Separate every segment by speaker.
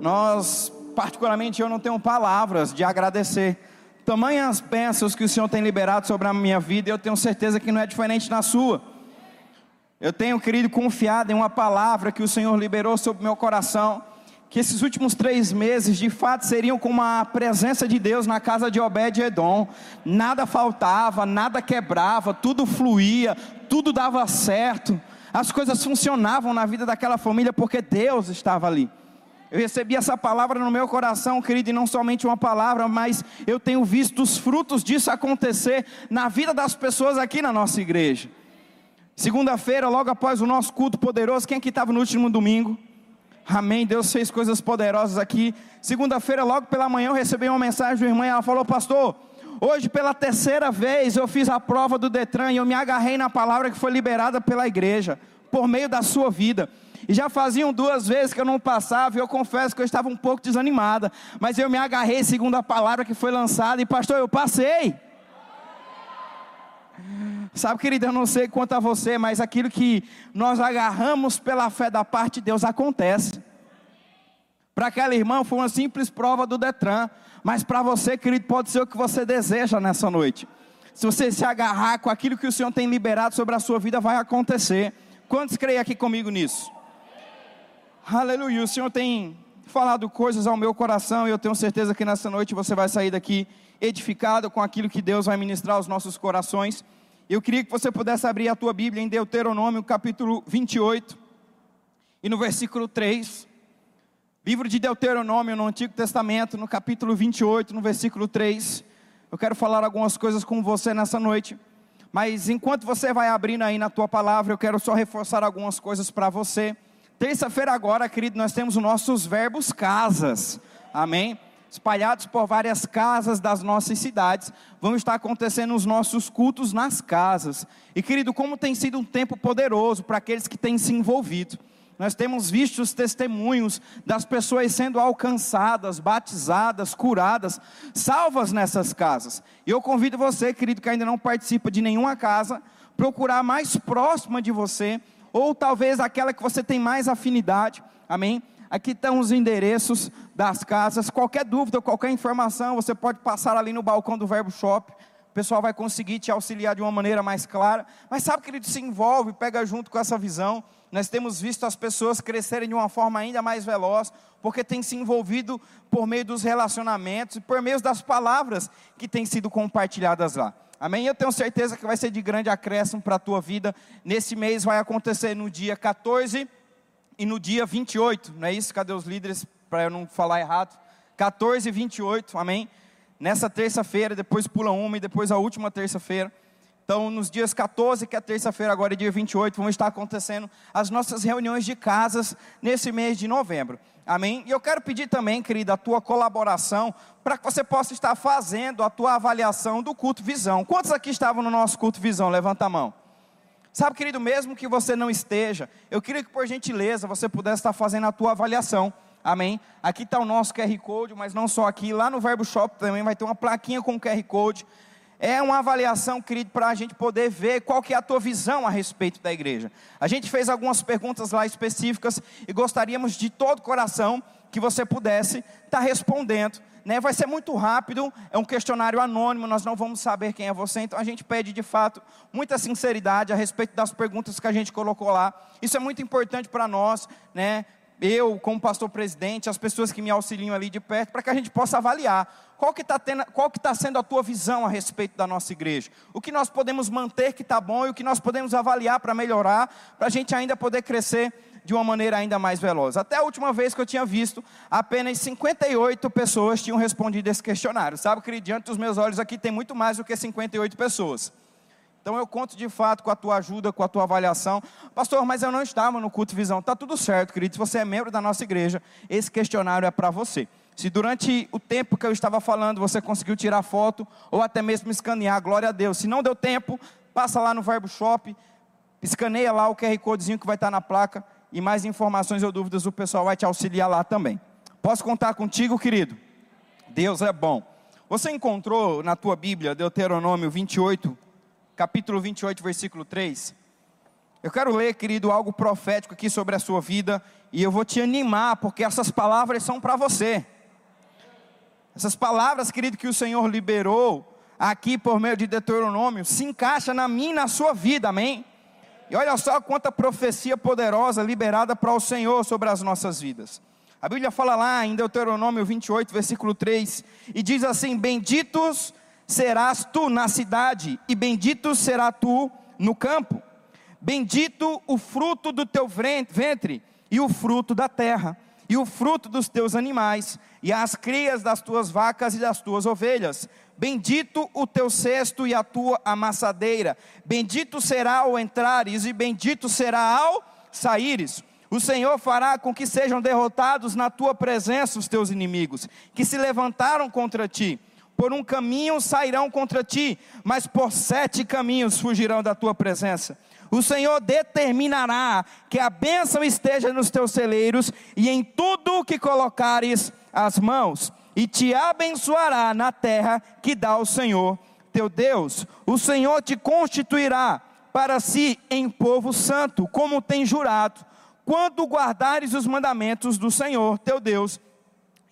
Speaker 1: Nós, particularmente, eu não tenho palavras de agradecer. Tamanhas bênçãos que o Senhor tem liberado sobre a minha vida, e eu tenho certeza que não é diferente na sua. Eu tenho, querido, confiado em uma palavra que o Senhor liberou sobre meu coração, que esses últimos três meses de fato seriam como a presença de Deus na casa de Obed Edom. Nada faltava, nada quebrava, tudo fluía, tudo dava certo. As coisas funcionavam na vida daquela família porque Deus estava ali. Eu recebi essa palavra no meu coração, querido, e não somente uma palavra, mas eu tenho visto os frutos disso acontecer na vida das pessoas aqui na nossa igreja. Segunda-feira, logo após o nosso culto poderoso, quem aqui estava no último domingo? Amém. Deus fez coisas poderosas aqui. Segunda-feira, logo pela manhã, eu recebi uma mensagem de uma irmã ela falou: Pastor, hoje pela terceira vez eu fiz a prova do Detran e eu me agarrei na palavra que foi liberada pela igreja, por meio da sua vida. E já faziam duas vezes que eu não passava, e eu confesso que eu estava um pouco desanimada, mas eu me agarrei segundo a palavra que foi lançada, e pastor, eu passei. Sabe, querido, eu não sei quanto a você, mas aquilo que nós agarramos pela fé da parte de Deus acontece. Para aquela irmã foi uma simples prova do Detran, mas para você, querido, pode ser o que você deseja nessa noite. Se você se agarrar com aquilo que o Senhor tem liberado sobre a sua vida, vai acontecer. Quantos creem aqui comigo nisso? Aleluia. O Senhor tem falado coisas ao meu coração e eu tenho certeza que nessa noite você vai sair daqui edificado com aquilo que Deus vai ministrar aos nossos corações. Eu queria que você pudesse abrir a tua Bíblia em Deuteronômio, capítulo 28, e no versículo 3. Livro de Deuteronômio, no Antigo Testamento, no capítulo 28, no versículo 3. Eu quero falar algumas coisas com você nessa noite. Mas enquanto você vai abrindo aí na tua palavra, eu quero só reforçar algumas coisas para você. Terça-feira agora, querido, nós temos os nossos verbos casas. Amém? espalhados por várias casas das nossas cidades, vão estar acontecendo os nossos cultos nas casas. E querido, como tem sido um tempo poderoso para aqueles que têm se envolvido. Nós temos visto os testemunhos das pessoas sendo alcançadas, batizadas, curadas, salvas nessas casas. E eu convido você, querido, que ainda não participa de nenhuma casa, procurar mais próxima de você, ou talvez aquela que você tem mais afinidade, amém? Aqui estão os endereços das casas. Qualquer dúvida, qualquer informação, você pode passar ali no balcão do Verbo Shop. O pessoal vai conseguir te auxiliar de uma maneira mais clara. Mas sabe que ele se envolve, pega junto com essa visão. Nós temos visto as pessoas crescerem de uma forma ainda mais veloz, porque tem se envolvido por meio dos relacionamentos e por meio das palavras que têm sido compartilhadas lá. Amém? Eu tenho certeza que vai ser de grande acréscimo para a tua vida. Nesse mês vai acontecer no dia 14 e no dia 28, não é isso? Cadê os líderes para eu não falar errado? 14 e 28, amém? Nessa terça-feira, depois pula uma e depois a última terça-feira. Então, nos dias 14, que é terça-feira, agora é dia 28, vão estar acontecendo as nossas reuniões de casas nesse mês de novembro. Amém? E eu quero pedir também, querida, a tua colaboração para que você possa estar fazendo a tua avaliação do culto visão. Quantos aqui estavam no nosso culto visão? Levanta a mão. Sabe, querido, mesmo que você não esteja, eu queria que por gentileza você pudesse estar fazendo a tua avaliação. Amém? Aqui está o nosso QR Code, mas não só aqui, lá no Verbo Shop também vai ter uma plaquinha com QR Code. É uma avaliação, querido, para a gente poder ver qual que é a tua visão a respeito da igreja. A gente fez algumas perguntas lá específicas e gostaríamos de todo coração que você pudesse estar respondendo né? Vai ser muito rápido, é um questionário anônimo, nós não vamos saber quem é você, então a gente pede de fato muita sinceridade a respeito das perguntas que a gente colocou lá. Isso é muito importante para nós, né? Eu, como pastor presidente, as pessoas que me auxiliam ali de perto, para que a gente possa avaliar qual que está tá sendo a tua visão a respeito da nossa igreja. O que nós podemos manter que está bom e o que nós podemos avaliar para melhorar, para a gente ainda poder crescer de uma maneira ainda mais veloz. Até a última vez que eu tinha visto, apenas 58 pessoas tinham respondido esse questionário. Sabe que diante dos meus olhos aqui tem muito mais do que 58 pessoas. Então eu conto de fato com a tua ajuda, com a tua avaliação. Pastor, mas eu não estava no culto visão. Tá tudo certo, querido. Se você é membro da nossa igreja, esse questionário é para você. Se durante o tempo que eu estava falando você conseguiu tirar foto ou até mesmo escanear, glória a Deus. Se não deu tempo, passa lá no Verbo Shop, escaneia lá o QR Codezinho que vai estar na placa e mais informações ou dúvidas o pessoal vai te auxiliar lá também. Posso contar contigo, querido? Deus é bom. Você encontrou na tua Bíblia Deuteronômio 28, capítulo 28, versículo 3? Eu quero ler, querido, algo profético aqui sobre a sua vida e eu vou te animar, porque essas palavras são para você. Essas palavras, querido, que o Senhor liberou aqui por meio de Deuteronômio, se encaixa na minha e na sua vida, amém? E olha só quanta profecia poderosa liberada para o Senhor sobre as nossas vidas. A Bíblia fala lá em Deuteronômio 28, versículo 3, e diz assim: Benditos serás tu na cidade, e bendito será tu no campo. Bendito o fruto do teu ventre, e o fruto da terra, e o fruto dos teus animais, e as crias das tuas vacas e das tuas ovelhas. Bendito o teu cesto e a tua amassadeira. Bendito será ao entrares, e bendito será ao saíres. O Senhor fará com que sejam derrotados na tua presença os teus inimigos, que se levantaram contra ti. Por um caminho sairão contra ti, mas por sete caminhos fugirão da tua presença. O Senhor determinará que a bênção esteja nos teus celeiros e em tudo que colocares as mãos, e te abençoará na terra que dá o Senhor teu Deus. O Senhor te constituirá para si em povo santo, como tem jurado, quando guardares os mandamentos do Senhor teu Deus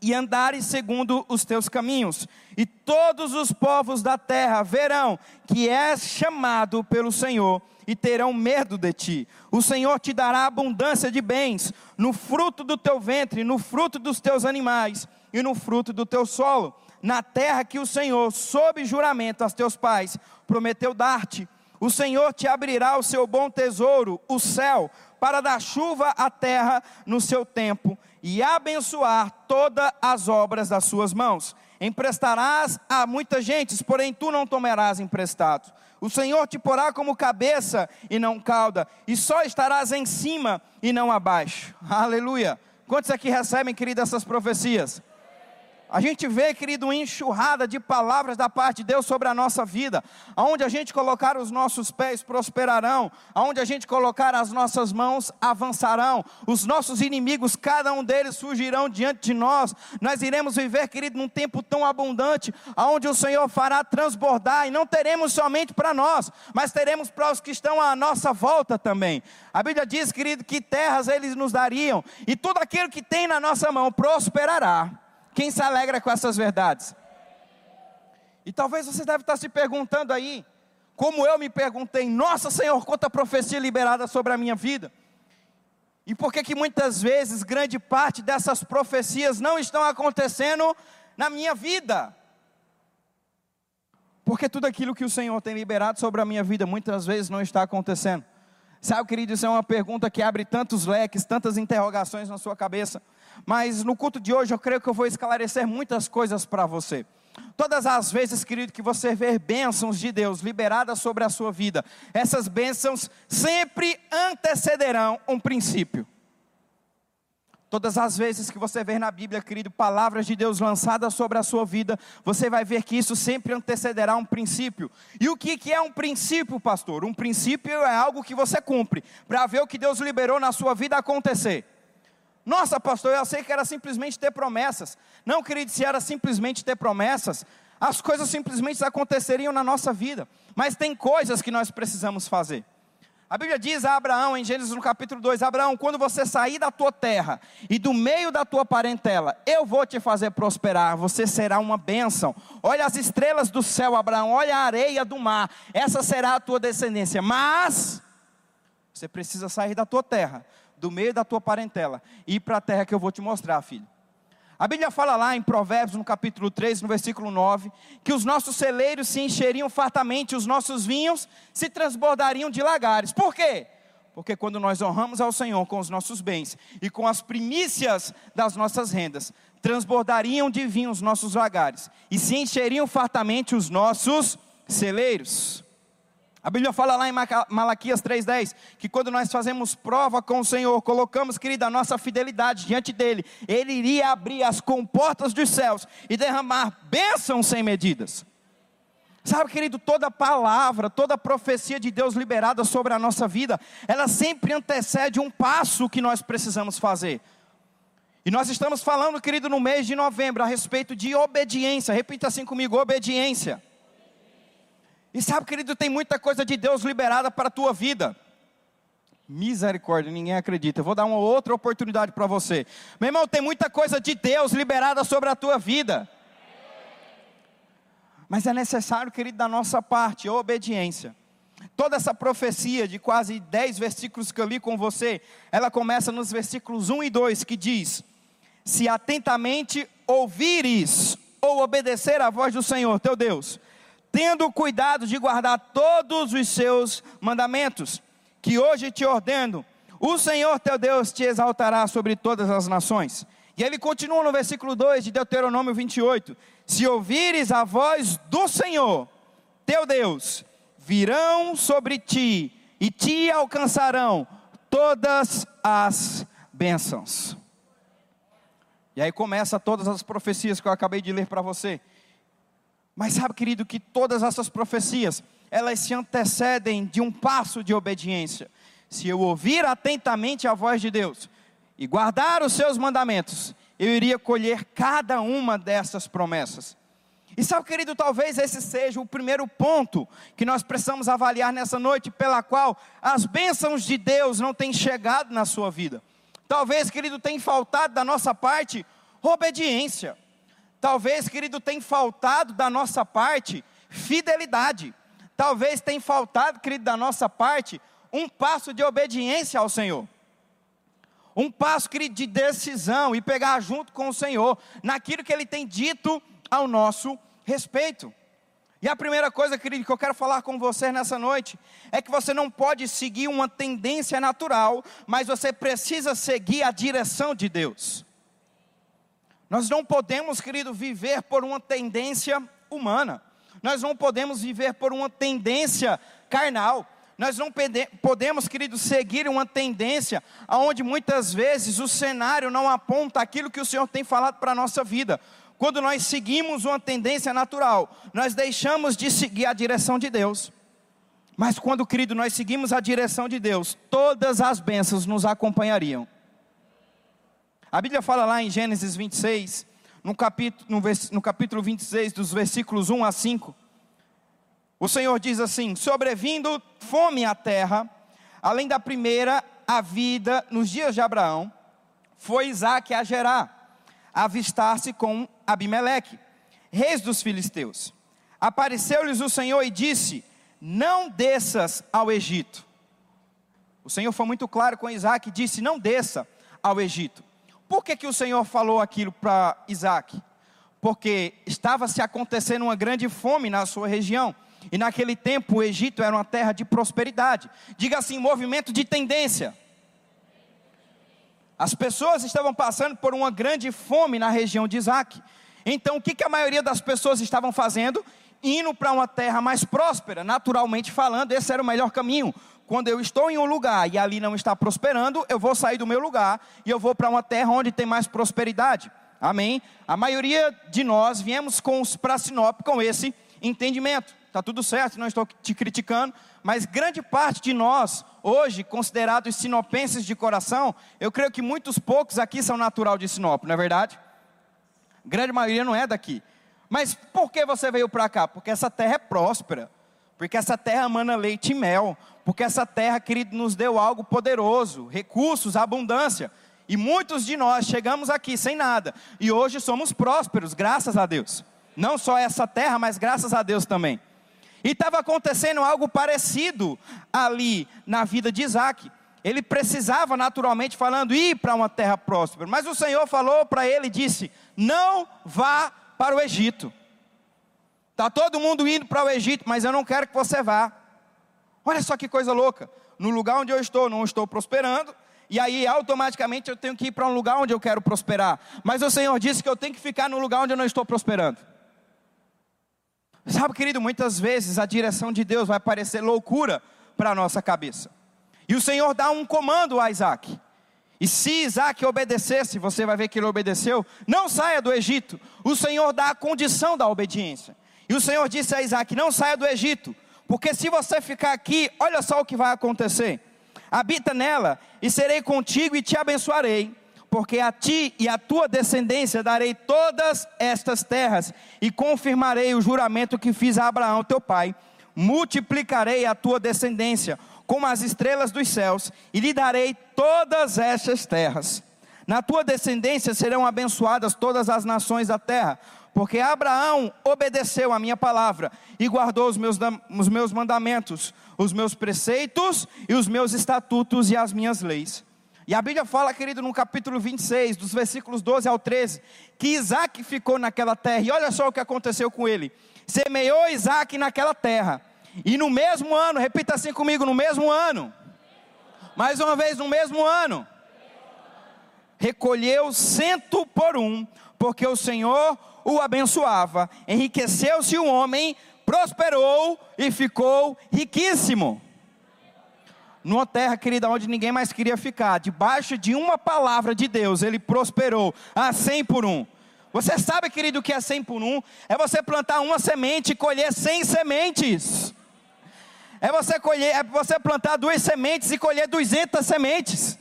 Speaker 1: e andares segundo os teus caminhos, e todos os povos da terra verão que és chamado pelo Senhor e terão medo de ti. O Senhor te dará abundância de bens no fruto do teu ventre, no fruto dos teus animais e no fruto do teu solo, na terra que o Senhor, sob juramento aos teus pais, prometeu dar-te. O Senhor te abrirá o seu bom tesouro, o céu, para dar chuva à terra no seu tempo e abençoar todas as obras das suas mãos. Emprestarás a muitas gentes, porém tu não tomarás emprestado. O Senhor te porá como cabeça e não cauda, e só estarás em cima e não abaixo. Aleluia. Quantos aqui recebem, querido, essas profecias? A gente vê, querido, uma enxurrada de palavras da parte de Deus sobre a nossa vida. Aonde a gente colocar os nossos pés prosperarão, aonde a gente colocar as nossas mãos avançarão. Os nossos inimigos, cada um deles surgirão diante de nós. Nós iremos viver, querido, num tempo tão abundante, aonde o Senhor fará transbordar e não teremos somente para nós, mas teremos para os que estão à nossa volta também. A Bíblia diz, querido, que terras eles nos dariam e tudo aquilo que tem na nossa mão prosperará. Quem se alegra com essas verdades? E talvez você deve estar se perguntando aí, como eu me perguntei, nossa Senhor, quanta profecia liberada sobre a minha vida. E por que que muitas vezes grande parte dessas profecias não estão acontecendo na minha vida? Porque tudo aquilo que o Senhor tem liberado sobre a minha vida muitas vezes não está acontecendo. Sabe, querido, isso é uma pergunta que abre tantos leques, tantas interrogações na sua cabeça. Mas no culto de hoje eu creio que eu vou esclarecer muitas coisas para você. Todas as vezes, querido, que você ver bênçãos de Deus liberadas sobre a sua vida, essas bênçãos sempre antecederão um princípio. Todas as vezes que você ver na Bíblia, querido, palavras de Deus lançadas sobre a sua vida, você vai ver que isso sempre antecederá um princípio. E o que, que é um princípio, pastor? Um princípio é algo que você cumpre, para ver o que Deus liberou na sua vida acontecer. Nossa, pastor, eu sei que era simplesmente ter promessas. Não, querido, se era simplesmente ter promessas, as coisas simplesmente aconteceriam na nossa vida. Mas tem coisas que nós precisamos fazer. A Bíblia diz a Abraão, em Gênesis no capítulo 2: Abraão, quando você sair da tua terra e do meio da tua parentela, eu vou te fazer prosperar, você será uma bênção. Olha as estrelas do céu, Abraão, olha a areia do mar, essa será a tua descendência. Mas, você precisa sair da tua terra, do meio da tua parentela e ir para a terra que eu vou te mostrar, filho. A Bíblia fala lá em Provérbios, no capítulo 3, no versículo 9, que os nossos celeiros se encheriam fartamente, os nossos vinhos se transbordariam de lagares. Por quê? Porque quando nós honramos ao Senhor com os nossos bens e com as primícias das nossas rendas, transbordariam de vinho os nossos lagares e se encheriam fartamente os nossos celeiros. A Bíblia fala lá em Malaquias 3,10 que quando nós fazemos prova com o Senhor, colocamos, querida, a nossa fidelidade diante dEle, Ele iria abrir as comportas dos céus e derramar bênçãos sem medidas. Sabe, querido, toda palavra, toda profecia de Deus liberada sobre a nossa vida, ela sempre antecede um passo que nós precisamos fazer. E nós estamos falando, querido, no mês de novembro, a respeito de obediência. Repita assim comigo: obediência. E sabe, querido, tem muita coisa de Deus liberada para a tua vida. Misericórdia, ninguém acredita. Eu vou dar uma outra oportunidade para você. Meu irmão, tem muita coisa de Deus liberada sobre a tua vida. Mas é necessário, querido, da nossa parte, obediência. Toda essa profecia de quase 10 versículos que eu li com você, ela começa nos versículos 1 e 2, que diz: Se atentamente ouvires ou obedecer à voz do Senhor teu Deus, tendo cuidado de guardar todos os seus mandamentos, que hoje te ordeno, o Senhor teu Deus te exaltará sobre todas as nações. E ele continua no versículo 2 de Deuteronômio 28: Se ouvires a voz do Senhor, teu Deus, virão sobre ti e te alcançarão todas as bênçãos. E aí começa todas as profecias que eu acabei de ler para você. Mas sabe, querido, que todas essas profecias, elas se antecedem de um passo de obediência. Se eu ouvir atentamente a voz de Deus e guardar os seus mandamentos, eu iria colher cada uma dessas promessas. E sabe, querido, talvez esse seja o primeiro ponto que nós precisamos avaliar nessa noite, pela qual as bênçãos de Deus não têm chegado na sua vida. Talvez, querido, tenha faltado da nossa parte obediência. Talvez, querido, tenha faltado da nossa parte fidelidade. Talvez tenha faltado, querido, da nossa parte um passo de obediência ao Senhor. Um passo, querido, de decisão e pegar junto com o Senhor naquilo que Ele tem dito ao nosso respeito. E a primeira coisa, querido, que eu quero falar com você nessa noite é que você não pode seguir uma tendência natural, mas você precisa seguir a direção de Deus. Nós não podemos, querido, viver por uma tendência humana. Nós não podemos viver por uma tendência carnal. Nós não podemos, querido, seguir uma tendência onde muitas vezes o cenário não aponta aquilo que o Senhor tem falado para a nossa vida. Quando nós seguimos uma tendência natural, nós deixamos de seguir a direção de Deus. Mas quando, querido, nós seguimos a direção de Deus, todas as bênçãos nos acompanhariam. A Bíblia fala lá em Gênesis 26, no capítulo, no, vers, no capítulo 26, dos versículos 1 a 5. O Senhor diz assim: Sobrevindo fome à terra, além da primeira, a vida nos dias de Abraão, foi Isaac a gerar avistar-se com Abimeleque, reis dos filisteus. Apareceu-lhes o Senhor e disse: Não desças ao Egito. O Senhor foi muito claro com Isaac e disse: Não desça ao Egito. Por que, que o Senhor falou aquilo para Isaac? Porque estava se acontecendo uma grande fome na sua região. E naquele tempo o Egito era uma terra de prosperidade. Diga assim: movimento de tendência. As pessoas estavam passando por uma grande fome na região de Isaac. Então, o que, que a maioria das pessoas estavam fazendo? Indo para uma terra mais próspera, naturalmente falando, esse era o melhor caminho. Quando eu estou em um lugar e ali não está prosperando, eu vou sair do meu lugar e eu vou para uma terra onde tem mais prosperidade. Amém? A maioria de nós viemos para Sinop com esse entendimento. Está tudo certo, não estou te criticando, mas grande parte de nós, hoje, considerados sinopenses de coração, eu creio que muitos poucos aqui são natural de Sinop, não é verdade? Grande maioria não é daqui. Mas por que você veio para cá? Porque essa terra é próspera, porque essa terra mana leite e mel, porque essa terra, querido, nos deu algo poderoso, recursos, abundância. E muitos de nós chegamos aqui sem nada, e hoje somos prósperos, graças a Deus. Não só essa terra, mas graças a Deus também. E estava acontecendo algo parecido ali na vida de Isaac. Ele precisava, naturalmente falando, ir para uma terra próspera. Mas o Senhor falou para ele e disse: Não vá para o Egito. Está todo mundo indo para o Egito, mas eu não quero que você vá. Olha só que coisa louca. No lugar onde eu estou, não estou prosperando. E aí, automaticamente, eu tenho que ir para um lugar onde eu quero prosperar. Mas o Senhor disse que eu tenho que ficar no lugar onde eu não estou prosperando. Sabe, querido, muitas vezes a direção de Deus vai parecer loucura para a nossa cabeça. E o Senhor dá um comando a Isaac. E se Isaac obedecesse, você vai ver que ele obedeceu, não saia do Egito. O Senhor dá a condição da obediência. E o Senhor disse a Isaac: não saia do Egito, porque se você ficar aqui, olha só o que vai acontecer. Habita nela, e serei contigo e te abençoarei porque a ti e a tua descendência darei todas estas terras, e confirmarei o juramento que fiz a Abraão, teu pai. Multiplicarei a tua descendência, como as estrelas dos céus, e lhe darei todas estas terras. Na tua descendência serão abençoadas todas as nações da terra, porque Abraão obedeceu a minha palavra e guardou os meus, os meus mandamentos, os meus preceitos e os meus estatutos e as minhas leis. E a Bíblia fala, querido, no capítulo 26, dos versículos 12 ao 13, que Isaac ficou naquela terra, e olha só o que aconteceu com ele: semeou Isaac naquela terra, e no mesmo ano, repita assim comigo: no mesmo ano, mais uma vez, no mesmo ano, recolheu cento por um, porque o Senhor o abençoava, enriqueceu-se o homem, prosperou e ficou riquíssimo numa terra, querida, onde ninguém mais queria ficar, debaixo de uma palavra de Deus, ele prosperou a cem por um. Você sabe, querido, o que é cem por um? É você plantar uma semente e colher cem sementes. É você, colher, é você plantar duas sementes e colher duzentas sementes.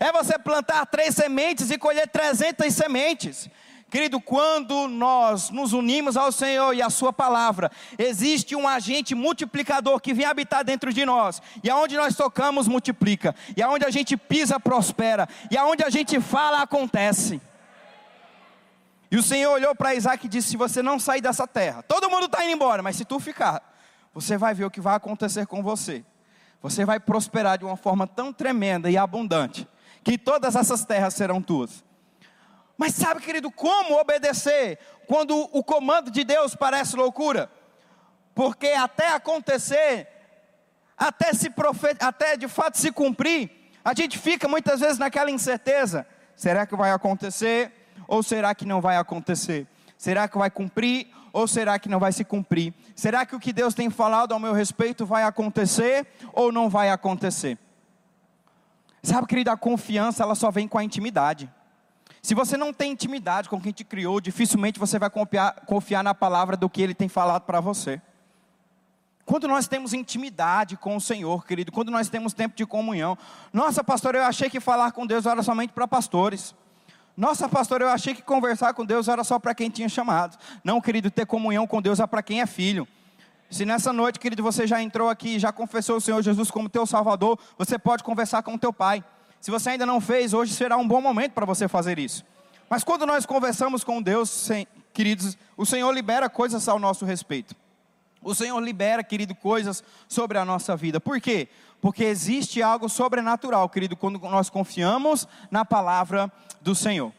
Speaker 1: É você plantar três sementes e colher trezentas sementes. Querido, quando nós nos unimos ao Senhor e à Sua palavra, existe um agente multiplicador que vem habitar dentro de nós, e aonde nós tocamos, multiplica, e aonde a gente pisa, prospera, e aonde a gente fala, acontece. E o Senhor olhou para Isaac e disse: Se você não sair dessa terra, todo mundo está indo embora, mas se tu ficar, você vai ver o que vai acontecer com você. Você vai prosperar de uma forma tão tremenda e abundante, que todas essas terras serão tuas. Mas sabe, querido, como obedecer quando o comando de Deus parece loucura? Porque até acontecer, até se profe até de fato se cumprir, a gente fica muitas vezes naquela incerteza: será que vai acontecer ou será que não vai acontecer? Será que vai cumprir ou será que não vai se cumprir? Será que o que Deus tem falado ao meu respeito vai acontecer ou não vai acontecer? Sabe, querido, a confiança ela só vem com a intimidade. Se você não tem intimidade com quem te criou, dificilmente você vai confiar, confiar na palavra do que ele tem falado para você. Quando nós temos intimidade com o Senhor, querido, quando nós temos tempo de comunhão. Nossa, pastor, eu achei que falar com Deus era somente para pastores. Nossa, pastor, eu achei que conversar com Deus era só para quem tinha chamado. Não, querido, ter comunhão com Deus é para quem é filho. Se nessa noite, querido, você já entrou aqui, já confessou o Senhor Jesus como teu Salvador, você pode conversar com o teu Pai. Se você ainda não fez, hoje será um bom momento para você fazer isso. Mas quando nós conversamos com Deus, queridos, o Senhor libera coisas ao nosso respeito. O Senhor libera, querido, coisas sobre a nossa vida. Por quê? Porque existe algo sobrenatural, querido, quando nós confiamos na palavra do Senhor.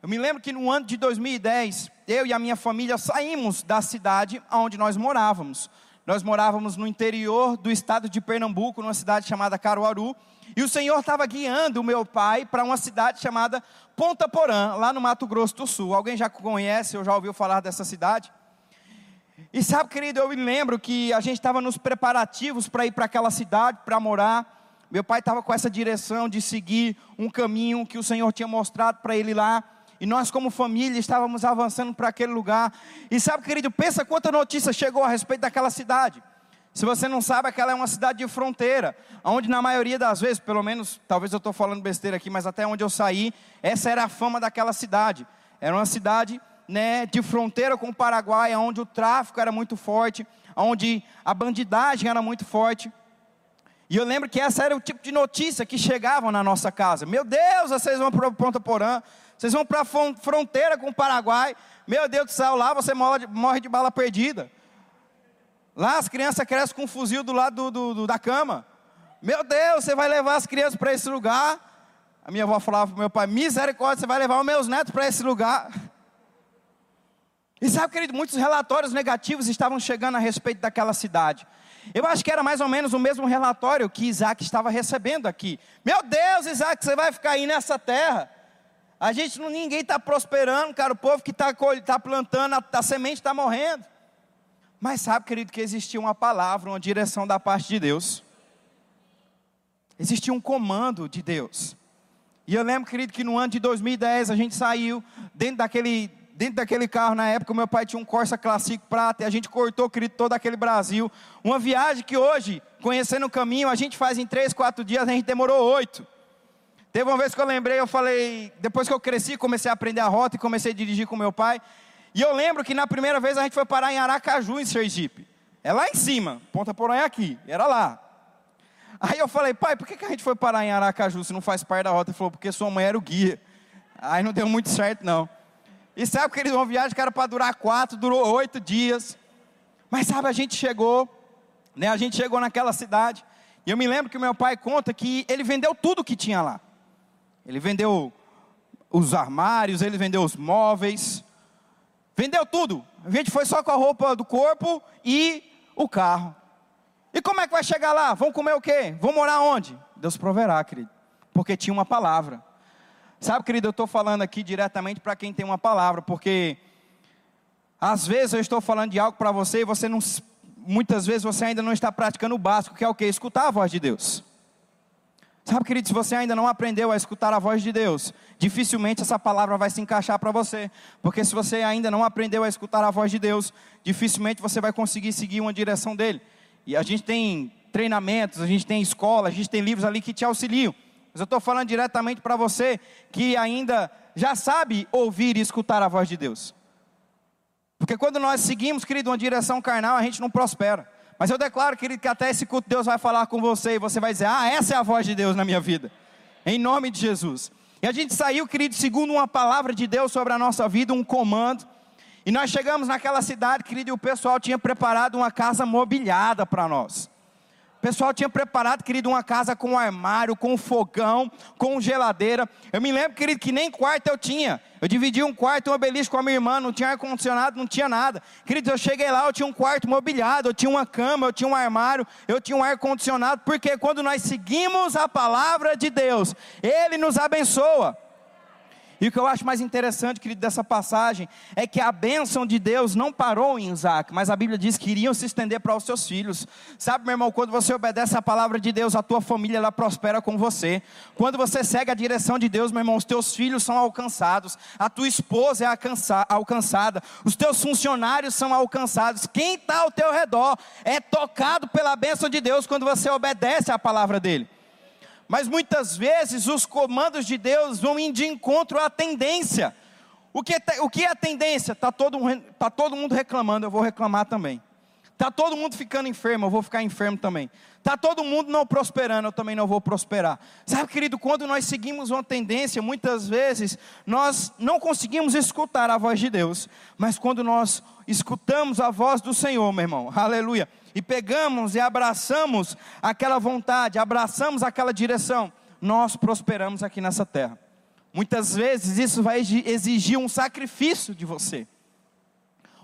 Speaker 1: Eu me lembro que no ano de 2010, eu e a minha família saímos da cidade onde nós morávamos. Nós morávamos no interior do estado de Pernambuco, numa cidade chamada Caruaru, e o Senhor estava guiando o meu pai para uma cidade chamada Ponta Porã, lá no Mato Grosso do Sul. Alguém já conhece ou já ouviu falar dessa cidade? E sabe, querido, eu me lembro que a gente estava nos preparativos para ir para aquela cidade, para morar. Meu pai estava com essa direção de seguir um caminho que o Senhor tinha mostrado para ele lá. E nós, como família, estávamos avançando para aquele lugar. E sabe, querido, pensa quanta notícia chegou a respeito daquela cidade. Se você não sabe, aquela é uma cidade de fronteira, onde na maioria das vezes, pelo menos, talvez eu estou falando besteira aqui, mas até onde eu saí, essa era a fama daquela cidade. Era uma cidade né, de fronteira com o Paraguai, onde o tráfico era muito forte, onde a bandidagem era muito forte. E eu lembro que essa era o tipo de notícia que chegavam na nossa casa. Meu Deus, vocês vão para Ponta Porã, vocês vão para a fronteira com o Paraguai. Meu Deus do céu, lá você morre, de bala perdida. Lá as crianças crescem com um fuzil do lado do, do, do, da cama. Meu Deus, você vai levar as crianças para esse lugar. A minha avó falava para o meu pai: misericórdia, você vai levar os meus netos para esse lugar. E sabe, querido, muitos relatórios negativos estavam chegando a respeito daquela cidade. Eu acho que era mais ou menos o mesmo relatório que Isaac estava recebendo aqui. Meu Deus, Isaac, você vai ficar aí nessa terra. A gente não, ninguém está prosperando, cara. O povo que está tá plantando, a, a semente está morrendo. Mas sabe, querido, que existia uma palavra, uma direção da parte de Deus. Existia um comando de Deus. E eu lembro, querido, que no ano de 2010 a gente saiu dentro daquele, dentro daquele carro na época, meu pai tinha um Corsa Classic Prata e a gente cortou, querido, todo aquele Brasil. Uma viagem que hoje, conhecendo o caminho, a gente faz em três, quatro dias, a gente demorou oito. Teve uma vez que eu lembrei, eu falei, depois que eu cresci, comecei a aprender a rota e comecei a dirigir com meu pai. E eu lembro que na primeira vez a gente foi parar em Aracaju, em Sergipe. É lá em cima, Ponta Porã é aqui, era lá. Aí eu falei, pai, por que, que a gente foi parar em Aracaju se não faz parte da rota? Ele falou, porque sua mãe era o guia. Aí não deu muito certo, não. E sabe que eles uma viagem que era para durar quatro, durou oito dias. Mas sabe, a gente chegou, né? A gente chegou naquela cidade. E eu me lembro que meu pai conta que ele vendeu tudo que tinha lá. Ele vendeu os armários, ele vendeu os móveis, vendeu tudo. A gente foi só com a roupa do corpo e o carro. E como é que vai chegar lá? Vão comer o quê? Vão morar onde? Deus proverá, querido. Porque tinha uma palavra. Sabe, querido, eu estou falando aqui diretamente para quem tem uma palavra, porque às vezes eu estou falando de algo para você e você não, muitas vezes você ainda não está praticando o básico, que é o que? Escutar a voz de Deus. Sabe, querido, se você ainda não aprendeu a escutar a voz de Deus, dificilmente essa palavra vai se encaixar para você, porque se você ainda não aprendeu a escutar a voz de Deus, dificilmente você vai conseguir seguir uma direção dele. E a gente tem treinamentos, a gente tem escola, a gente tem livros ali que te auxiliam. Mas eu estou falando diretamente para você que ainda já sabe ouvir e escutar a voz de Deus. Porque quando nós seguimos, querido, uma direção carnal, a gente não prospera. Mas eu declaro, querido, que até esse culto Deus vai falar com você e você vai dizer: Ah, essa é a voz de Deus na minha vida. Em nome de Jesus. E a gente saiu, querido, segundo uma palavra de Deus sobre a nossa vida, um comando. E nós chegamos naquela cidade, querido, e o pessoal tinha preparado uma casa mobiliada para nós. Pessoal tinha preparado, querido, uma casa com armário, com fogão, com geladeira. Eu me lembro, querido, que nem quarto eu tinha. Eu dividi um quarto, um belisco com a minha irmã, não tinha ar-condicionado, não tinha nada. Querido, eu cheguei lá, eu tinha um quarto mobiliado, eu tinha uma cama, eu tinha um armário, eu tinha um ar-condicionado, porque quando nós seguimos a palavra de Deus, Ele nos abençoa. E o que eu acho mais interessante, querido, dessa passagem, é que a bênção de Deus não parou em Isaac, mas a Bíblia diz que iriam se estender para os seus filhos. Sabe, meu irmão, quando você obedece a palavra de Deus, a tua família ela prospera com você. Quando você segue a direção de Deus, meu irmão, os teus filhos são alcançados, a tua esposa é alcançada, os teus funcionários são alcançados. Quem está ao teu redor é tocado pela bênção de Deus quando você obedece a palavra dele. Mas muitas vezes os comandos de Deus vão indo de encontro à tendência. O que, é o que é a tendência? Está todo, tá todo mundo reclamando, eu vou reclamar também. Está todo mundo ficando enfermo, eu vou ficar enfermo também. Está todo mundo não prosperando, eu também não vou prosperar. Sabe, querido, quando nós seguimos uma tendência, muitas vezes nós não conseguimos escutar a voz de Deus. Mas quando nós escutamos a voz do Senhor, meu irmão, aleluia, e pegamos e abraçamos aquela vontade, abraçamos aquela direção, nós prosperamos aqui nessa terra. Muitas vezes isso vai exigir um sacrifício de você.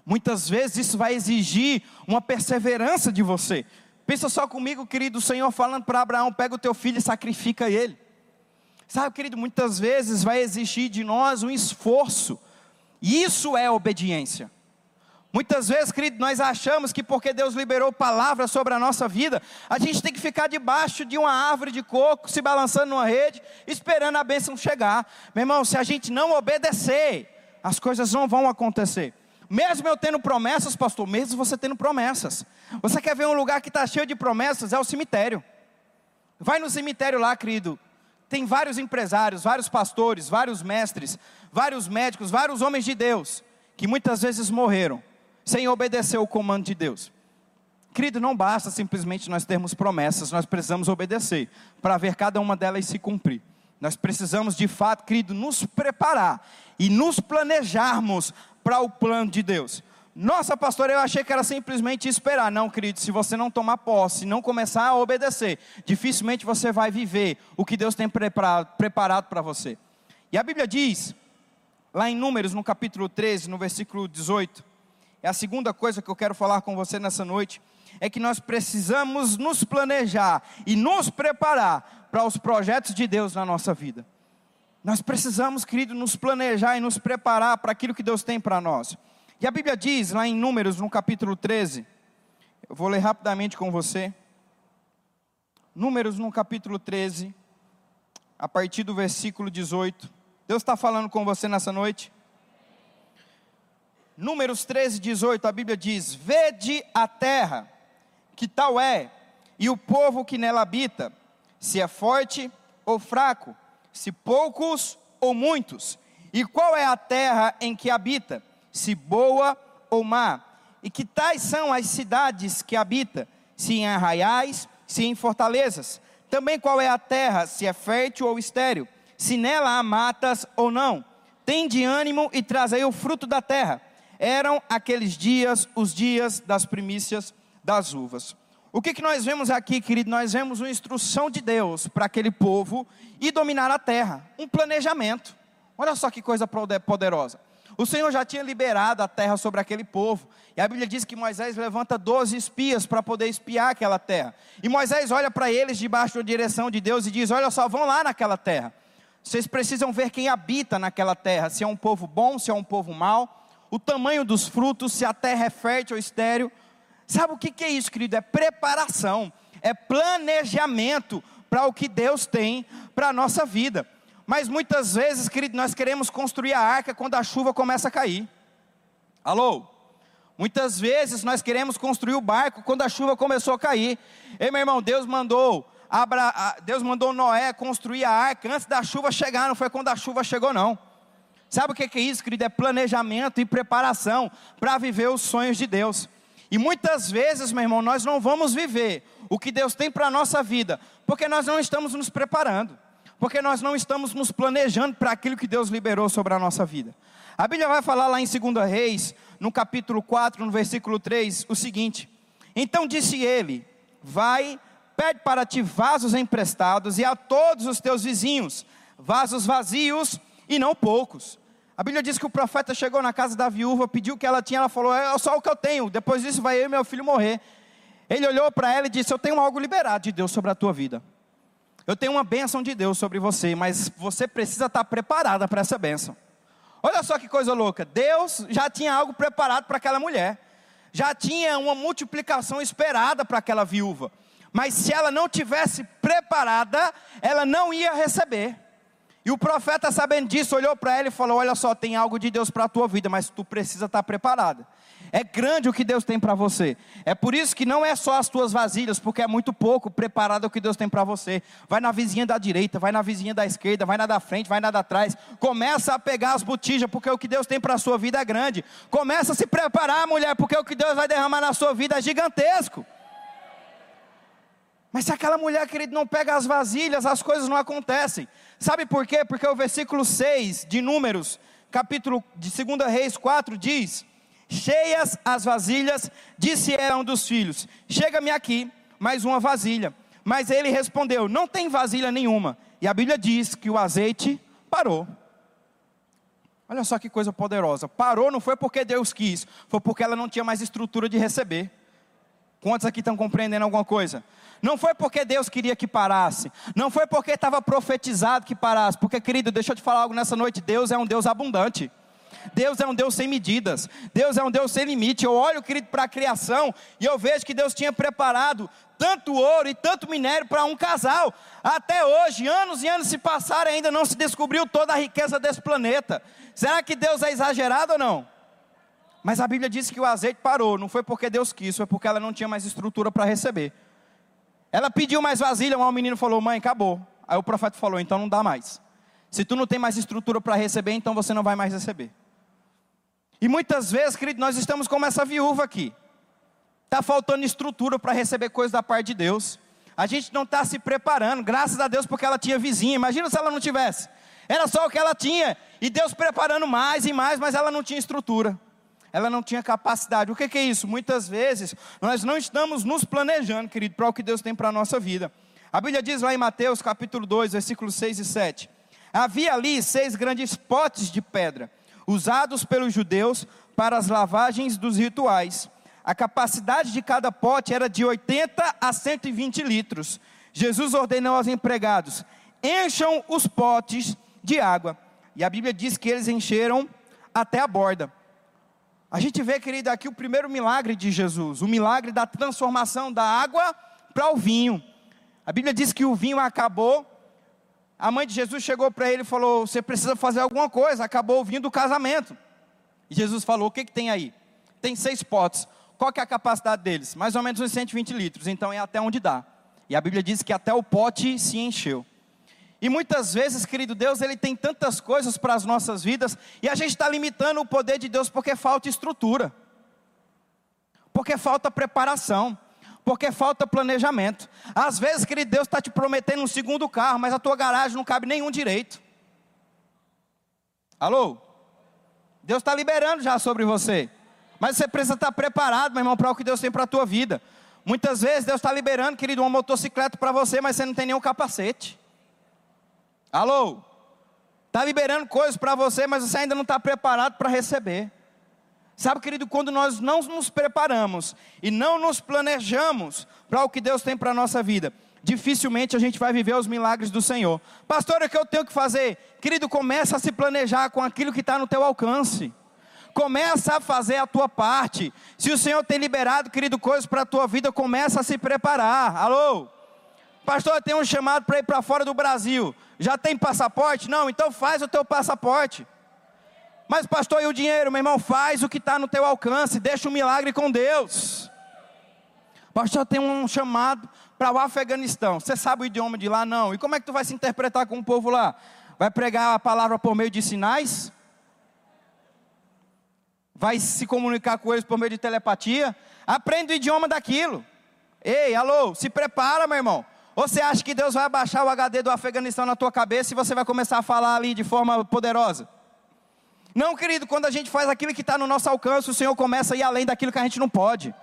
Speaker 1: Muitas vezes isso vai exigir uma perseverança de você. Pensa só comigo, querido, o Senhor falando para Abraão: pega o teu filho e sacrifica ele. Sabe, querido, muitas vezes vai exigir de nós um esforço, e isso é obediência. Muitas vezes, querido, nós achamos que porque Deus liberou palavras sobre a nossa vida, a gente tem que ficar debaixo de uma árvore de coco, se balançando numa rede, esperando a bênção chegar. Meu irmão, se a gente não obedecer, as coisas não vão acontecer. Mesmo eu tendo promessas, pastor, mesmo você tendo promessas. Você quer ver um lugar que está cheio de promessas? É o cemitério. Vai no cemitério lá, querido. Tem vários empresários, vários pastores, vários mestres, vários médicos, vários homens de Deus, que muitas vezes morreram sem obedecer o comando de Deus. Querido, não basta simplesmente nós termos promessas, nós precisamos obedecer para ver cada uma delas se cumprir. Nós precisamos de fato, querido, nos preparar e nos planejarmos para o plano de Deus. Nossa, pastor, eu achei que era simplesmente esperar. Não, querido, se você não tomar posse, não começar a obedecer, dificilmente você vai viver o que Deus tem preparado, para você. E a Bíblia diz, lá em Números, no capítulo 13, no versículo 18, é a segunda coisa que eu quero falar com você nessa noite, é que nós precisamos nos planejar e nos preparar para os projetos de Deus na nossa vida. Nós precisamos, querido, nos planejar e nos preparar para aquilo que Deus tem para nós. E a Bíblia diz, lá em Números, no capítulo 13, eu vou ler rapidamente com você. Números, no capítulo 13, a partir do versículo 18. Deus está falando com você nessa noite? Números 13, 18, a Bíblia diz: Vede a terra, que tal é, e o povo que nela habita, se é forte ou fraco, se poucos ou muitos, e qual é a terra em que habita, se boa ou má, e que tais são as cidades que habita, se em arraiais, se em fortalezas. Também qual é a terra, se é fértil ou estéril, se nela há matas ou não. Tem de ânimo e trazei o fruto da terra. Eram aqueles dias os dias das primícias das uvas. O que, que nós vemos aqui, querido? Nós vemos uma instrução de Deus para aquele povo e dominar a terra, um planejamento. Olha só que coisa poderosa. O Senhor já tinha liberado a terra sobre aquele povo. E a Bíblia diz que Moisés levanta 12 espias para poder espiar aquela terra. E Moisés olha para eles debaixo da direção de Deus e diz: Olha só, vão lá naquela terra. Vocês precisam ver quem habita naquela terra, se é um povo bom, se é um povo mau, o tamanho dos frutos, se a terra é fértil ou estéril. Sabe o que é isso, querido? É preparação, é planejamento para o que Deus tem para a nossa vida. Mas muitas vezes, querido, nós queremos construir a arca quando a chuva começa a cair. Alô? Muitas vezes nós queremos construir o barco quando a chuva começou a cair. Ei, meu irmão, Deus mandou Abra, Deus mandou Noé construir a arca antes da chuva chegar, não foi quando a chuva chegou, não. Sabe o que é isso, querido? É planejamento e preparação para viver os sonhos de Deus. E muitas vezes, meu irmão, nós não vamos viver o que Deus tem para a nossa vida, porque nós não estamos nos preparando, porque nós não estamos nos planejando para aquilo que Deus liberou sobre a nossa vida. A Bíblia vai falar lá em 2 Reis, no capítulo 4, no versículo 3, o seguinte: Então disse ele: Vai pede para ti vasos emprestados e a todos os teus vizinhos, vasos vazios e não poucos. A Bíblia diz que o profeta chegou na casa da viúva, pediu o que ela tinha, ela falou: É só o que eu tenho, depois disso vai eu e meu filho morrer. Ele olhou para ela e disse: Eu tenho algo liberado de Deus sobre a tua vida. Eu tenho uma bênção de Deus sobre você, mas você precisa estar preparada para essa bênção. Olha só que coisa louca. Deus já tinha algo preparado para aquela mulher, já tinha uma multiplicação esperada para aquela viúva mas se ela não tivesse preparada, ela não ia receber. E o profeta, sabendo disso, olhou para ela e falou: Olha só, tem algo de Deus para a tua vida, mas tu precisa estar preparada. É grande o que Deus tem para você. É por isso que não é só as tuas vasilhas, porque é muito pouco preparado o que Deus tem para você. Vai na vizinha da direita, vai na vizinha da esquerda, vai na da frente, vai na da trás. Começa a pegar as botijas, porque o que Deus tem para a sua vida é grande. Começa a se preparar, mulher, porque o que Deus vai derramar na sua vida é gigantesco. Mas se aquela mulher, querido, não pega as vasilhas, as coisas não acontecem. Sabe por quê? Porque o versículo 6 de Números, capítulo de 2 Reis 4, diz: Cheias as vasilhas, disse ela um dos filhos: Chega-me aqui mais uma vasilha. Mas ele respondeu: Não tem vasilha nenhuma. E a Bíblia diz que o azeite parou. Olha só que coisa poderosa. Parou não foi porque Deus quis, foi porque ela não tinha mais estrutura de receber. Quantos aqui estão compreendendo alguma coisa? Não foi porque Deus queria que parasse, não foi porque estava profetizado que parasse, porque, querido, deixa eu te falar algo nessa noite: Deus é um Deus abundante. Deus é um Deus sem medidas, Deus é um Deus sem limite. Eu olho, querido, para a criação e eu vejo que Deus tinha preparado tanto ouro e tanto minério para um casal. Até hoje, anos e anos se passaram, ainda não se descobriu toda a riqueza desse planeta. Será que Deus é exagerado ou não? Mas a Bíblia diz que o azeite parou, não foi porque Deus quis, foi porque ela não tinha mais estrutura para receber. Ela pediu mais vasilha, o menino falou: Mãe, acabou. Aí o profeta falou: Então não dá mais. Se tu não tem mais estrutura para receber, então você não vai mais receber. E muitas vezes, querido, nós estamos como essa viúva aqui. Está faltando estrutura para receber coisas da parte de Deus. A gente não está se preparando, graças a Deus, porque ela tinha vizinha. Imagina se ela não tivesse. Era só o que ela tinha. E Deus preparando mais e mais, mas ela não tinha estrutura ela não tinha capacidade. O que, é isso? Muitas vezes nós não estamos nos planejando, querido, para o que Deus tem para a nossa vida. A Bíblia diz lá em Mateus capítulo 2, versículos 6 e 7. Havia ali seis grandes potes de pedra, usados pelos judeus para as lavagens dos rituais. A capacidade de cada pote era de 80 a 120 litros. Jesus ordenou aos empregados: encham os potes de água. E a Bíblia diz que eles encheram até a borda. A gente vê, querido, aqui o primeiro milagre de Jesus, o milagre da transformação da água para o vinho. A Bíblia diz que o vinho acabou. A mãe de Jesus chegou para ele e falou: Você precisa fazer alguma coisa, acabou o vinho do casamento. E Jesus falou: O que, que tem aí? Tem seis potes. Qual que é a capacidade deles? Mais ou menos uns 120 litros, então é até onde dá. E a Bíblia diz que até o pote se encheu. E muitas vezes, querido Deus, Ele tem tantas coisas para as nossas vidas, e a gente está limitando o poder de Deus porque falta estrutura, porque falta preparação, porque falta planejamento. Às vezes, querido, Deus está te prometendo um segundo carro, mas a tua garagem não cabe nenhum direito. Alô? Deus está liberando já sobre você. Mas você precisa estar preparado, meu irmão, para o que Deus tem para a tua vida. Muitas vezes Deus está liberando, querido, uma motocicleta para você, mas você não tem nenhum capacete. Alô? Está liberando coisas para você, mas você ainda não está preparado para receber. Sabe, querido, quando nós não nos preparamos e não nos planejamos para o que Deus tem para a nossa vida, dificilmente a gente vai viver os milagres do Senhor. Pastor, o que eu tenho que fazer? Querido, começa a se planejar com aquilo que está no teu alcance. Começa a fazer a tua parte. Se o Senhor tem liberado, querido, coisas para a tua vida, começa a se preparar. Alô? Pastor, eu tenho um chamado para ir para fora do Brasil. Já tem passaporte? Não, então faz o teu passaporte. Mas, pastor, e o dinheiro? Meu irmão, faz o que está no teu alcance, deixa o um milagre com Deus. Pastor, tem um chamado para o Afeganistão. Você sabe o idioma de lá? Não. E como é que tu vai se interpretar com o povo lá? Vai pregar a palavra por meio de sinais? Vai se comunicar com eles por meio de telepatia? Aprende o idioma daquilo. Ei, alô, se prepara, meu irmão. Ou você acha que Deus vai abaixar o HD do Afeganistão na tua cabeça e você vai começar a falar ali de forma poderosa? Não, querido, quando a gente faz aquilo que está no nosso alcance, o Senhor começa a ir além daquilo que a gente não pode.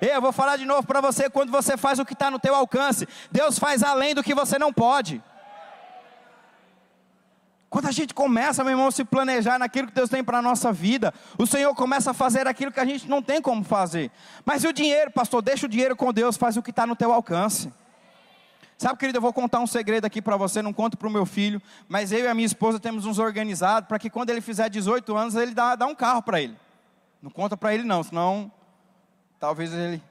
Speaker 1: Eu vou falar de novo para você, quando você faz o que está no teu alcance, Deus faz além do que você não pode. Quando a gente começa, meu irmão, a se planejar naquilo que Deus tem para a nossa vida, o Senhor começa a fazer aquilo que a gente não tem como fazer. Mas e o dinheiro, pastor? Deixa o dinheiro com Deus, faz o que está no teu alcance. Sabe, querido, eu vou contar um segredo aqui para você, não conto para o meu filho, mas eu e a minha esposa temos uns organizados para que quando ele fizer 18 anos, ele dá, dá um carro para ele. Não conta para ele não, senão talvez ele...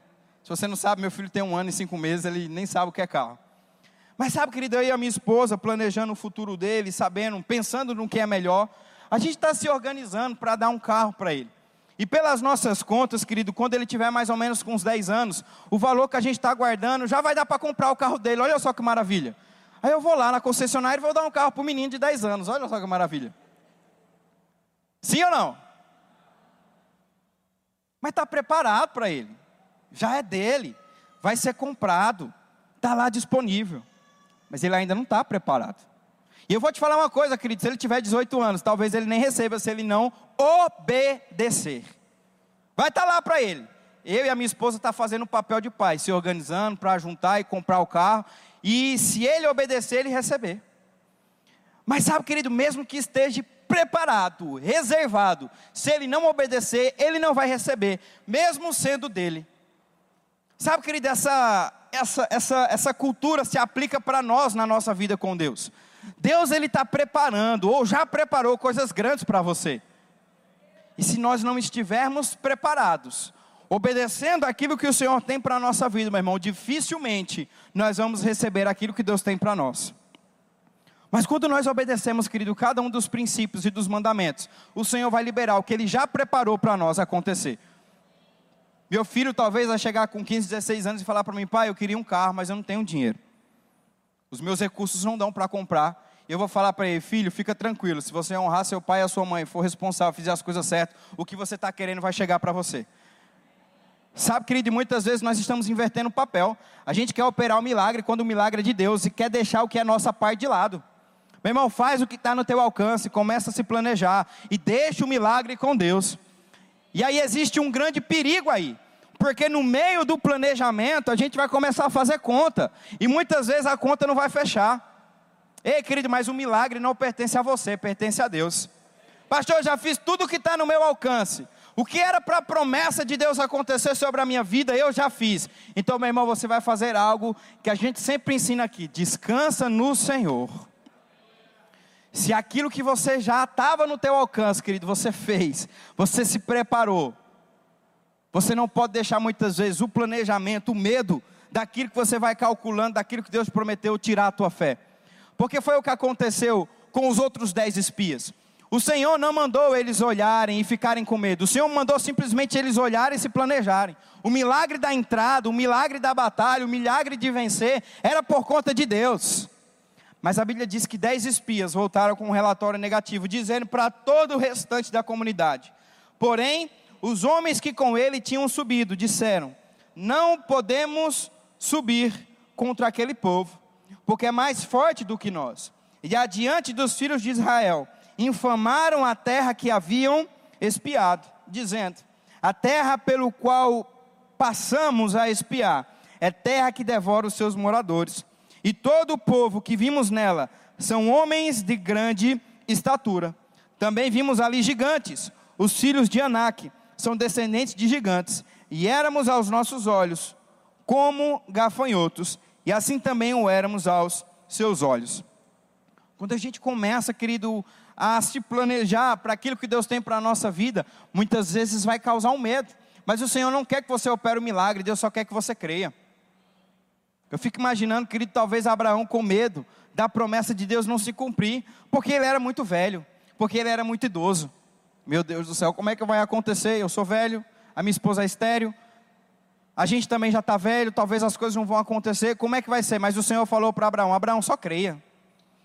Speaker 1: Se você não sabe, meu filho tem um ano e cinco meses, ele nem sabe o que é carro. Mas sabe, querido, eu e a minha esposa, planejando o futuro dele, sabendo, pensando no que é melhor, a gente está se organizando para dar um carro para ele. E pelas nossas contas, querido, quando ele tiver mais ou menos com uns 10 anos, o valor que a gente está guardando já vai dar para comprar o carro dele. Olha só que maravilha. Aí eu vou lá na concessionária e vou dar um carro para o menino de 10 anos. Olha só que maravilha. Sim ou não? Mas está preparado para ele. Já é dele. Vai ser comprado. Está lá disponível. Mas ele ainda não está preparado. E eu vou te falar uma coisa, querido: se ele tiver 18 anos, talvez ele nem receba se ele não obedecer. Vai estar tá lá para ele. Eu e a minha esposa está fazendo o papel de pai, se organizando para juntar e comprar o carro. E se ele obedecer, ele receber. Mas sabe, querido, mesmo que esteja preparado, reservado, se ele não obedecer, ele não vai receber, mesmo sendo dele. Sabe, querido, essa, essa, essa, essa cultura se aplica para nós na nossa vida com Deus. Deus ele está preparando ou já preparou coisas grandes para você. E se nós não estivermos preparados, obedecendo aquilo que o Senhor tem para a nossa vida, meu irmão, dificilmente nós vamos receber aquilo que Deus tem para nós. Mas quando nós obedecemos, querido, cada um dos princípios e dos mandamentos, o Senhor vai liberar o que Ele já preparou para nós acontecer. Meu filho talvez vai chegar com 15, 16 anos e falar para mim, pai, eu queria um carro, mas eu não tenho dinheiro. Os meus recursos não dão para comprar. Eu vou falar para ele, filho, fica tranquilo. Se você honrar seu pai e a sua mãe, for responsável, fizer as coisas certas, o que você está querendo vai chegar para você. Sabe, querido, muitas vezes nós estamos invertendo o papel. A gente quer operar o milagre quando o milagre é de Deus e quer deixar o que é nossa parte de lado. Meu irmão, faz o que está no teu alcance, começa a se planejar e deixa o milagre com Deus. E aí existe um grande perigo aí porque no meio do planejamento a gente vai começar a fazer conta, e muitas vezes a conta não vai fechar. Ei, querido, mas o milagre não pertence a você, pertence a Deus. Pastor, eu já fiz tudo o que está no meu alcance. O que era para a promessa de Deus acontecer sobre a minha vida, eu já fiz. Então, meu irmão, você vai fazer algo que a gente sempre ensina aqui: descansa no Senhor. Se aquilo que você já estava no teu alcance, querido, você fez, você se preparou, você não pode deixar muitas vezes o planejamento, o medo daquilo que você vai calculando, daquilo que Deus prometeu, tirar a tua fé. Porque foi o que aconteceu com os outros dez espias. O Senhor não mandou eles olharem e ficarem com medo. O Senhor mandou simplesmente eles olharem e se planejarem. O milagre da entrada, o milagre da batalha, o milagre de vencer, era por conta de Deus. Mas a Bíblia diz que dez espias voltaram com um relatório negativo, dizendo para todo o restante da comunidade: Porém, os homens que com ele tinham subido disseram: não podemos subir contra aquele povo, porque é mais forte do que nós. E adiante dos filhos de Israel, infamaram a terra que haviam espiado, dizendo: A terra pelo qual passamos a espiar é terra que devora os seus moradores, e todo o povo que vimos nela são homens de grande estatura. Também vimos ali gigantes, os filhos de Anak, são descendentes de gigantes, e éramos aos nossos olhos como gafanhotos, e assim também o éramos aos seus olhos. Quando a gente começa, querido, a se planejar para aquilo que Deus tem para a nossa vida, muitas vezes vai causar um medo, mas o Senhor não quer que você opere o um milagre, Deus só quer que você creia. Eu fico imaginando, querido, talvez Abraão com medo da promessa de Deus não se cumprir, porque ele era muito velho, porque ele era muito idoso. Meu Deus do céu, como é que vai acontecer? Eu sou velho, a minha esposa é estéreo, a gente também já está velho, talvez as coisas não vão acontecer, como é que vai ser? Mas o Senhor falou para Abraão: Abraão, só creia,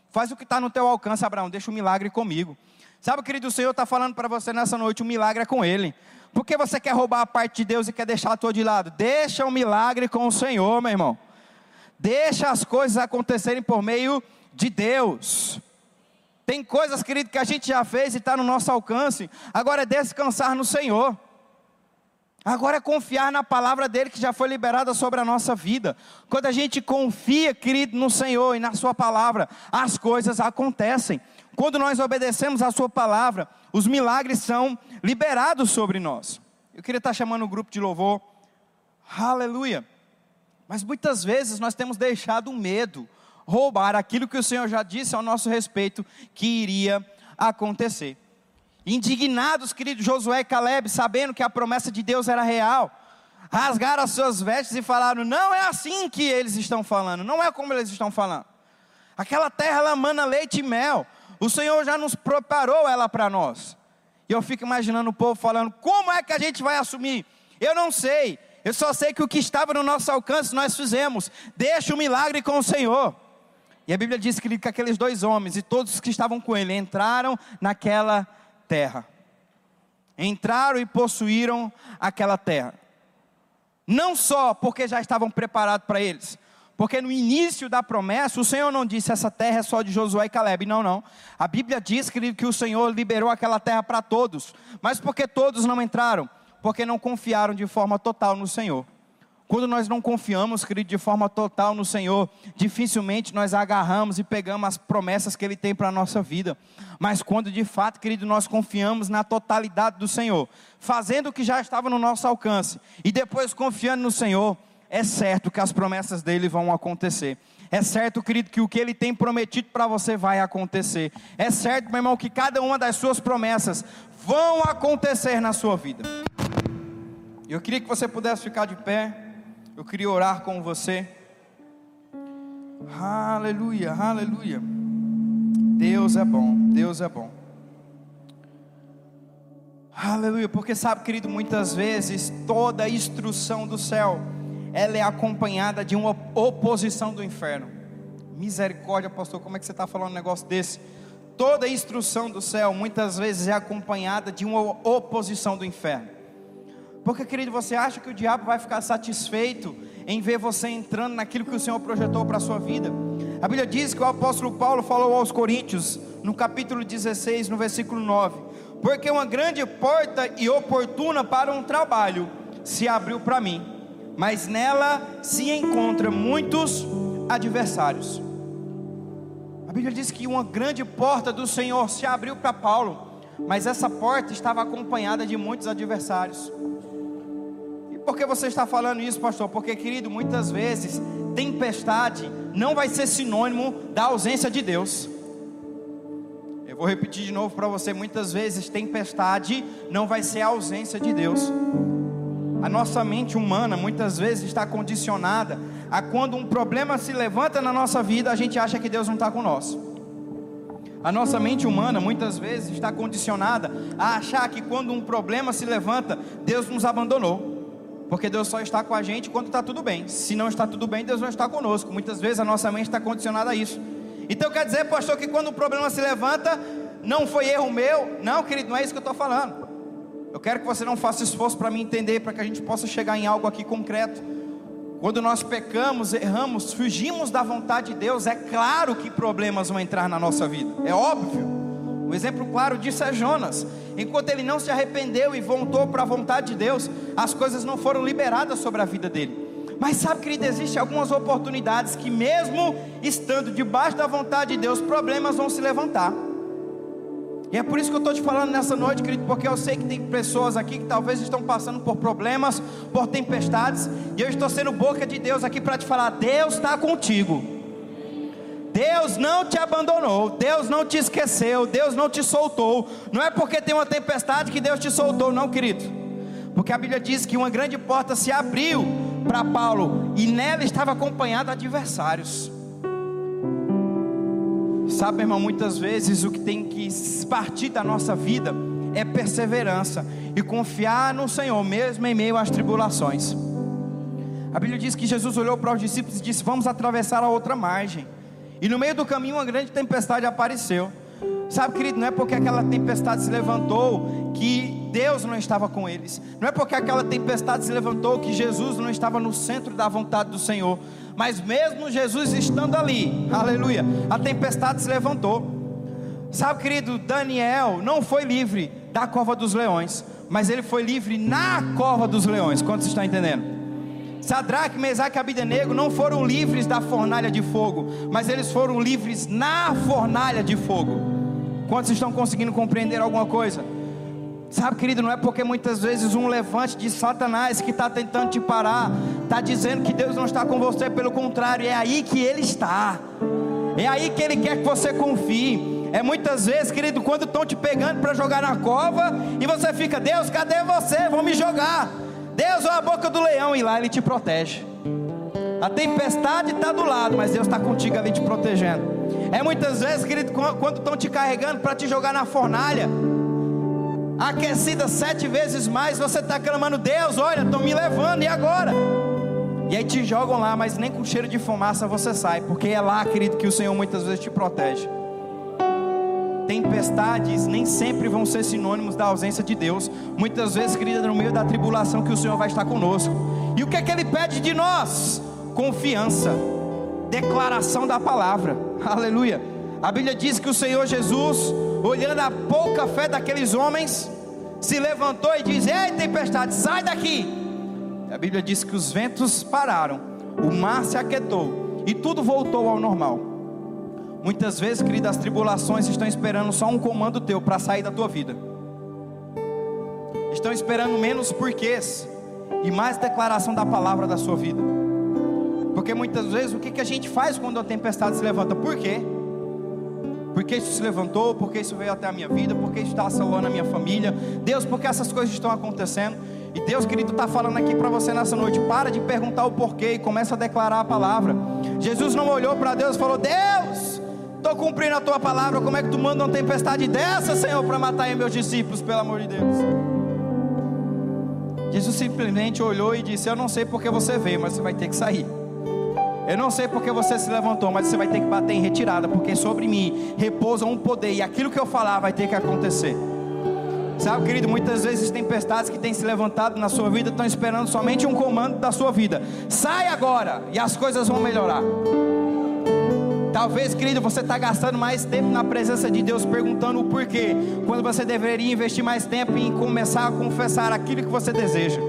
Speaker 1: faz o que está no teu alcance, Abraão, deixa o milagre comigo. Sabe, querido, o Senhor está falando para você nessa noite: o milagre é com Ele. Por que você quer roubar a parte de Deus e quer deixar a tua de lado? Deixa o milagre com o Senhor, meu irmão. Deixa as coisas acontecerem por meio de Deus. Tem coisas, querido, que a gente já fez e está no nosso alcance. Agora é descansar no Senhor. Agora é confiar na palavra dele que já foi liberada sobre a nossa vida. Quando a gente confia, querido, no Senhor e na Sua palavra, as coisas acontecem. Quando nós obedecemos a Sua palavra, os milagres são liberados sobre nós. Eu queria estar chamando o grupo de louvor. Aleluia. Mas muitas vezes nós temos deixado o medo, roubar aquilo que o Senhor já disse ao nosso respeito que iria acontecer. Indignados, querido Josué e Caleb, sabendo que a promessa de Deus era real, rasgaram as suas vestes e falaram: Não é assim que eles estão falando, não é como eles estão falando. Aquela terra ela mana leite e mel, o Senhor já nos preparou ela para nós. E eu fico imaginando o povo falando: Como é que a gente vai assumir? Eu não sei, eu só sei que o que estava no nosso alcance nós fizemos. Deixa o milagre com o Senhor. E a Bíblia diz que, que aqueles dois homens e todos os que estavam com ele entraram naquela terra. Entraram e possuíram aquela terra. Não só porque já estavam preparados para eles, porque no início da promessa, o Senhor não disse essa terra é só de Josué e Caleb. Não, não. A Bíblia diz que o Senhor liberou aquela terra para todos. Mas porque todos não entraram? Porque não confiaram de forma total no Senhor. Quando nós não confiamos, querido, de forma total no Senhor, dificilmente nós agarramos e pegamos as promessas que Ele tem para a nossa vida. Mas quando de fato, querido, nós confiamos na totalidade do Senhor, fazendo o que já estava no nosso alcance, e depois confiando no Senhor, é certo que as promessas dele vão acontecer. É certo, querido, que o que ele tem prometido para você vai acontecer. É certo, meu irmão, que cada uma das suas promessas vão acontecer na sua vida. Eu queria que você pudesse ficar de pé. Eu queria orar com você. Aleluia, aleluia. Deus é bom, Deus é bom. Aleluia, porque sabe, querido, muitas vezes toda a instrução do céu, ela é acompanhada de uma oposição do inferno. Misericórdia, pastor, como é que você está falando um negócio desse? Toda a instrução do céu, muitas vezes, é acompanhada de uma oposição do inferno. Porque, querido, você acha que o diabo vai ficar satisfeito em ver você entrando naquilo que o Senhor projetou para a sua vida? A Bíblia diz que o apóstolo Paulo falou aos Coríntios, no capítulo 16, no versículo 9: Porque uma grande porta e oportuna para um trabalho se abriu para mim, mas nela se encontram muitos adversários. A Bíblia diz que uma grande porta do Senhor se abriu para Paulo, mas essa porta estava acompanhada de muitos adversários. Por que você está falando isso, pastor? Porque, querido, muitas vezes tempestade não vai ser sinônimo da ausência de Deus. Eu vou repetir de novo para você: muitas vezes tempestade não vai ser a ausência de Deus. A nossa mente humana muitas vezes está condicionada a quando um problema se levanta na nossa vida, a gente acha que Deus não está com nós. A nossa mente humana muitas vezes está condicionada a achar que quando um problema se levanta, Deus nos abandonou. Porque Deus só está com a gente quando está tudo bem. Se não está tudo bem, Deus não está conosco. Muitas vezes a nossa mente está condicionada a isso. Então quer dizer, pastor, que quando o problema se levanta, não foi erro meu? Não, querido, não é isso que eu estou falando. Eu quero que você não faça esforço para me entender, para que a gente possa chegar em algo aqui concreto. Quando nós pecamos, erramos, fugimos da vontade de Deus, é claro que problemas vão entrar na nossa vida, é óbvio. Um exemplo claro disso é Jonas. Enquanto ele não se arrependeu e voltou para a vontade de Deus, as coisas não foram liberadas sobre a vida dele. Mas sabe, querido, existem algumas oportunidades que, mesmo estando debaixo da vontade de Deus, problemas vão se levantar. E é por isso que eu estou te falando nessa noite, querido, porque eu sei que tem pessoas aqui que talvez estão passando por problemas, por tempestades, e eu estou sendo boca de Deus aqui para te falar: Deus está contigo. Deus não te abandonou, Deus não te esqueceu, Deus não te soltou. Não é porque tem uma tempestade que Deus te soltou, não, querido. Porque a Bíblia diz que uma grande porta se abriu para Paulo e nela estava acompanhado adversários. Sabe, irmão, muitas vezes o que tem que partir da nossa vida é perseverança e confiar no Senhor, mesmo em meio às tribulações. A Bíblia diz que Jesus olhou para os discípulos e disse: Vamos atravessar a outra margem. E no meio do caminho, uma grande tempestade apareceu. Sabe, querido, não é porque aquela tempestade se levantou que Deus não estava com eles. Não é porque aquela tempestade se levantou que Jesus não estava no centro da vontade do Senhor. Mas mesmo Jesus estando ali, aleluia, a tempestade se levantou. Sabe, querido, Daniel não foi livre da cova dos leões, mas ele foi livre na cova dos leões. Quantos estão entendendo? Sadraque, Mesaque e Abidenego não foram livres da fornalha de fogo, mas eles foram livres na fornalha de fogo. Quantos estão conseguindo compreender alguma coisa? Sabe, querido, não é porque muitas vezes um levante de Satanás que está tentando te parar, está dizendo que Deus não está com você, pelo contrário, é aí que Ele está, é aí que Ele quer que você confie. É muitas vezes, querido, quando estão te pegando para jogar na cova, e você fica, Deus, cadê você? Vão me jogar. Deus é a boca do leão, e lá Ele te protege. A tempestade está do lado, mas Deus está contigo ali te protegendo. É muitas vezes, querido, quando estão te carregando para te jogar na fornalha, aquecida sete vezes mais, você está clamando, Deus, olha, estão me levando, e agora? E aí te jogam lá, mas nem com cheiro de fumaça você sai, porque é lá, querido, que o Senhor muitas vezes te protege. Tempestades nem sempre vão ser sinônimos da ausência de Deus. Muitas vezes, querida, no meio da tribulação que o Senhor vai estar conosco. E o que é que Ele pede de nós? Confiança, declaração da palavra. Aleluia. A Bíblia diz que o Senhor Jesus olhando a pouca fé daqueles homens, se levantou e disse: Ei, tempestade, sai daqui. A Bíblia diz que os ventos pararam, o mar se aquietou e tudo voltou ao normal. Muitas vezes, querido, as tribulações estão esperando só um comando teu para sair da tua vida. Estão esperando menos porquês e mais declaração da palavra da sua vida. Porque muitas vezes o que, que a gente faz quando a tempestade se levanta? Por quê? porque isso se levantou, porque isso veio até a minha vida, porque isso está assolando a minha família. Deus, porque essas coisas estão acontecendo. E Deus, querido, está falando aqui para você nessa noite. Para de perguntar o porquê e começa a declarar a palavra. Jesus não olhou para Deus e falou: Deus, estou cumprindo a tua palavra. Como é que tu manda uma tempestade dessa, Senhor, para matar meus discípulos, pelo amor de Deus? Jesus simplesmente olhou e disse: Eu não sei porque você veio, mas você vai ter que sair. Eu não sei porque você se levantou, mas você vai ter que bater em retirada, porque sobre mim repousa um poder e aquilo que eu falar vai ter que acontecer. Sabe, querido, muitas vezes tempestades que têm se levantado na sua vida estão esperando somente um comando da sua vida. Sai agora e as coisas vão melhorar. Talvez, querido, você está gastando mais tempo na presença de Deus perguntando o porquê, quando você deveria investir mais tempo em começar a confessar aquilo que você deseja.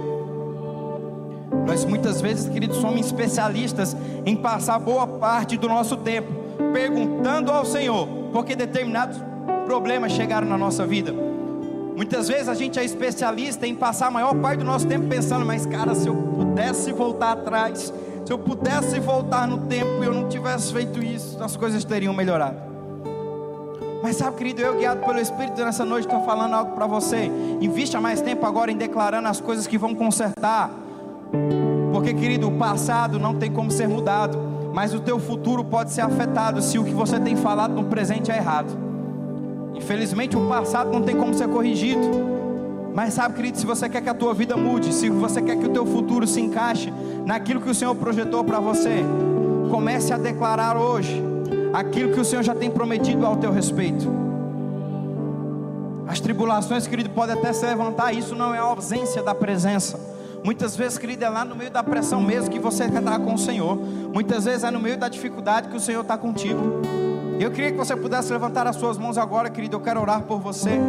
Speaker 1: Nós muitas vezes, queridos, somos especialistas em passar boa parte do nosso tempo perguntando ao Senhor, porque determinados problemas chegaram na nossa vida. Muitas vezes a gente é especialista em passar a maior parte do nosso tempo pensando, mas cara, se eu pudesse voltar atrás, se eu pudesse voltar no tempo e eu não tivesse feito isso, as coisas teriam melhorado. Mas sabe, querido, eu guiado pelo Espírito nessa noite estou falando algo para você. Invista mais tempo agora em declarando as coisas que vão consertar porque, querido, o passado não tem como ser mudado, mas o teu futuro pode ser afetado se o que você tem falado no presente é errado. Infelizmente, o passado não tem como ser corrigido. Mas sabe, querido, se você quer que a tua vida mude, se você quer que o teu futuro se encaixe naquilo que o Senhor projetou para você, comece a declarar hoje aquilo que o Senhor já tem prometido ao teu respeito. As tribulações, querido, podem até se levantar, isso não é a ausência da presença. Muitas vezes, querido, é lá no meio da pressão mesmo que você estar com o Senhor. Muitas vezes é no meio da dificuldade que o Senhor está contigo. Eu queria que você pudesse levantar as suas mãos agora, querido. Eu quero orar por você.